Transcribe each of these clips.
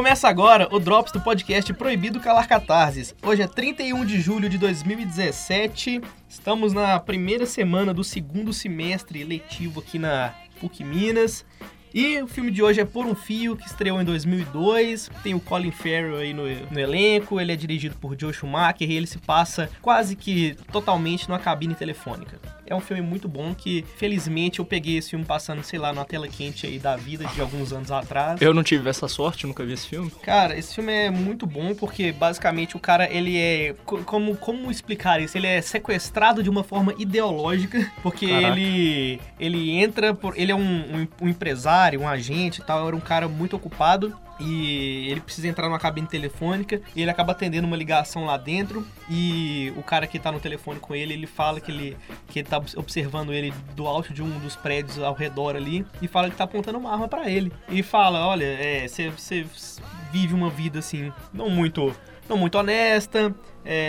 Começa agora o Drops do podcast Proibido Calar Catarses. Hoje é 31 de julho de 2017. Estamos na primeira semana do segundo semestre letivo aqui na PUC Minas. E o filme de hoje é Por um Fio, que estreou em 2002. Tem o Colin Farrell aí no, no, elenco. Ele é dirigido por Joe Schumacher e ele se passa quase que totalmente numa cabine telefônica. É um filme muito bom que, felizmente, eu peguei esse filme passando, sei lá, numa tela quente aí da vida de alguns anos atrás. Eu não tive essa sorte, nunca vi esse filme. Cara, esse filme é muito bom porque, basicamente, o cara, ele é... Como, como explicar isso? Ele é sequestrado de uma forma ideológica, porque ele ele entra por... Ele é um, um, um empresário, um agente e tal, era um cara muito ocupado e ele precisa entrar numa cabine telefônica e ele acaba atendendo uma ligação lá dentro. E o cara que tá no telefone com ele, ele fala que ele, que ele tá observando ele do alto de um dos prédios ao redor ali e fala que tá apontando uma arma para ele. E fala, olha, é, você vive uma vida assim, não muito não muito honesta,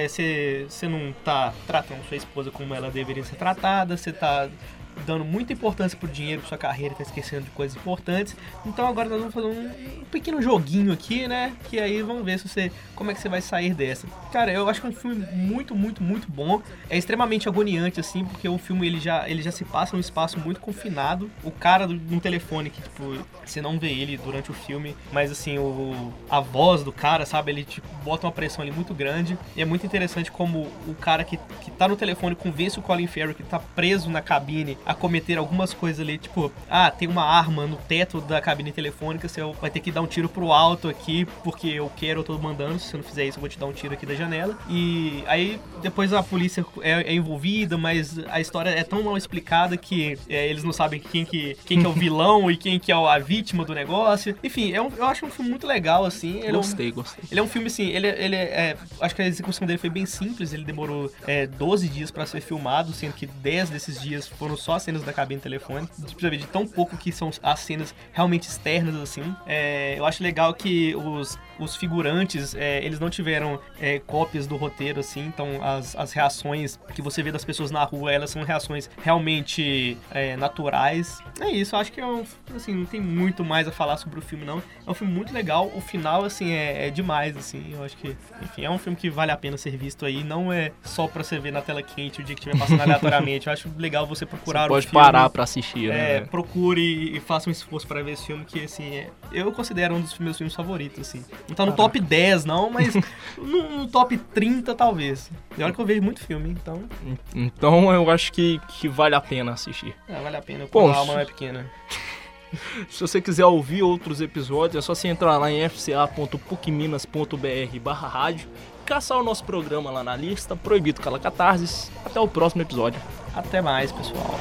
você é, não tá tratando sua esposa como ela deveria ser tratada, você tá dando muita importância pro dinheiro, pra sua carreira, tá esquecendo de coisas importantes. Então agora nós vamos fazer um, pequeno joguinho aqui, né? Que aí vamos ver se você como é que você vai sair dessa. Cara, eu acho que é um filme muito, muito, muito bom. É extremamente agoniante assim, porque o filme ele já ele já se passa num espaço muito confinado. O cara no telefone que tipo, você não vê ele durante o filme, mas assim, o a voz do cara, sabe, ele tipo bota uma pressão ali muito grande. E é muito interessante como o cara que, que tá no telefone convence o Colin Farrell que tá preso na cabine a cometer algumas coisas ali, tipo, ah, tem uma arma no teto da cabine telefônica, você vai ter que dar um tiro pro alto aqui, porque eu quero, eu tô mandando, se você não fizer isso, eu vou te dar um tiro aqui da janela. E aí depois a polícia é, é envolvida, mas a história é tão mal explicada que é, eles não sabem quem que, quem que é o vilão e quem que é a vítima do negócio. Enfim, é um, eu acho um filme muito legal, assim. Ele gostei, é um, gostei. Ele é um filme, assim, ele, ele é, acho que a execução dele foi bem simples, ele demorou é, 12 dias para ser filmado, sendo que 10 desses dias foram só as cenas da cabine telefônica. Precisa ver de tão pouco que são as cenas realmente externas, assim. É, eu acho legal que os, os figurantes, é, eles não tiveram é, cópias do roteiro, assim, então as, as reações que você vê das pessoas na rua, elas são reações realmente é, naturais. É isso, eu acho que é um, assim, não tem muito mais a falar sobre o filme, não. É um filme muito legal, o final, assim, é, é demais, assim, eu acho que, enfim, é um filme que vale a pena ser visto aí, não é só pra você ver na tela quente o dia que estiver passando aleatoriamente, eu acho legal você procurar pode parar pra assistir, né? É, procure e faça um esforço para ver esse filme, que, assim, é, eu considero um dos meus filmes favoritos, assim. Não tá no top 10, não, mas no, no, top 30, talvez. E olha que eu vejo muito filme, então... Então eu acho que, que vale a pena assistir. É, vale a pena, Bom, a alma é pequena. Se você quiser ouvir outros episódios, é só você entrar lá em fca.pucminas.br barra rádio, caçar o nosso programa lá na lista, Proibido Cala Catarses. Até o próximo episódio. Até mais, pessoal.